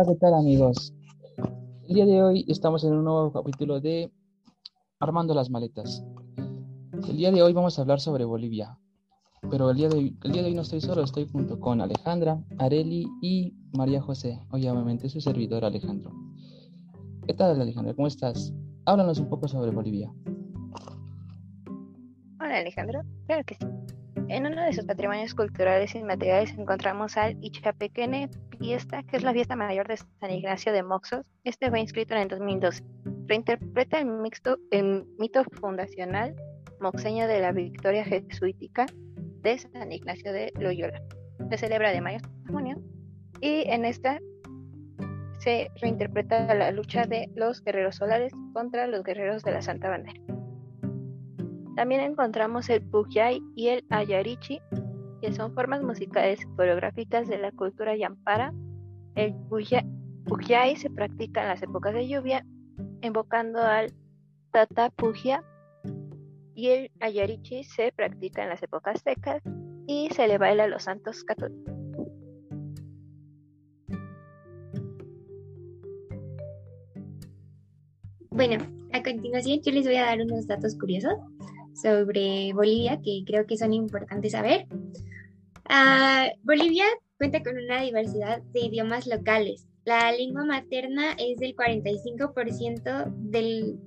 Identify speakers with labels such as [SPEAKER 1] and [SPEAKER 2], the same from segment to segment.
[SPEAKER 1] Hola, ¿qué tal amigos? El día de hoy estamos en un nuevo capítulo de Armando las maletas. El día de hoy vamos a hablar sobre Bolivia, pero el día de hoy, el día de hoy no estoy solo, estoy junto con Alejandra, Areli y María José, obviamente su servidor Alejandro. ¿Qué tal Alejandra? ¿Cómo estás? Háblanos un poco sobre Bolivia.
[SPEAKER 2] Hola Alejandro, claro que sí. En uno de sus patrimonios culturales inmateriales encontramos al Ichapequene Fiesta, que es la fiesta mayor de San Ignacio de Moxos. Este fue inscrito en el 2012. Reinterpreta el, mito fundacional moxeño de la victoria jesuítica de San Ignacio de Loyola. Se celebra de mayo a junio y en esta se reinterpreta la lucha de los guerreros solares contra los guerreros de la Santa Bandera. También encontramos el Pugyay y el Ayarichi, que son formas musicales coreográficas de la cultura yampara. El Pugyay se practica en las épocas de lluvia, invocando al Tata Pugya, y el Ayarichi se practica en las épocas secas y se le baila a los santos católicos.
[SPEAKER 3] Bueno, a continuación yo les voy a dar unos datos curiosos sobre Bolivia que creo que son importantes saber. Ah, Bolivia cuenta con una diversidad de idiomas locales. La lengua materna es del 45% del,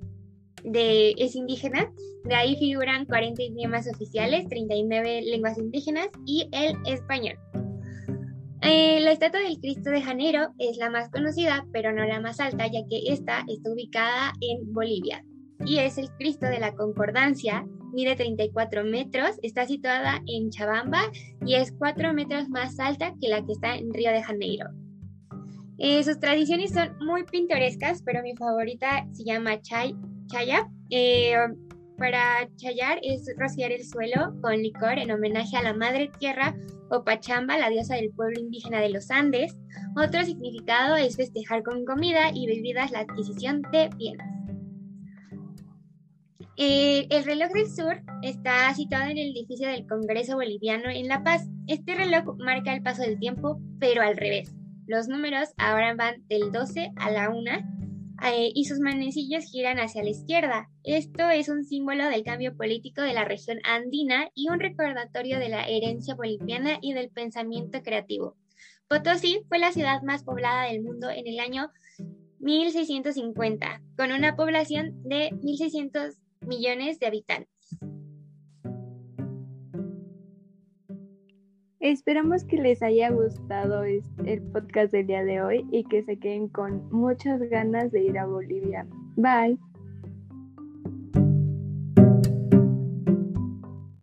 [SPEAKER 3] de, es indígena, de ahí figuran 40 idiomas oficiales, 39 lenguas indígenas y el español. Eh, la estatua del Cristo de Janeiro es la más conocida, pero no la más alta, ya que esta está ubicada en Bolivia. Y es el Cristo de la Concordancia, mide 34 metros, está situada en Chabamba y es 4 metros más alta que la que está en Río de Janeiro. Eh, sus tradiciones son muy pintorescas, pero mi favorita se llama chay, chaya. Eh, para chayar es rociar el suelo con licor en homenaje a la Madre Tierra o Pachamba, la diosa del pueblo indígena de los Andes. Otro significado es festejar con comida y bebidas la adquisición de bienes. Eh, el reloj del sur está situado en el edificio del Congreso Boliviano en La Paz. Este reloj marca el paso del tiempo, pero al revés. Los números ahora van del 12 a la 1 eh, y sus manecillos giran hacia la izquierda. Esto es un símbolo del cambio político de la región andina y un recordatorio de la herencia boliviana y del pensamiento creativo. Potosí fue la ciudad más poblada del mundo en el año 1650, con una población de 1600 millones de habitantes.
[SPEAKER 4] Esperamos que les haya gustado el podcast del día de hoy y que se queden con muchas ganas de ir a Bolivia. Bye.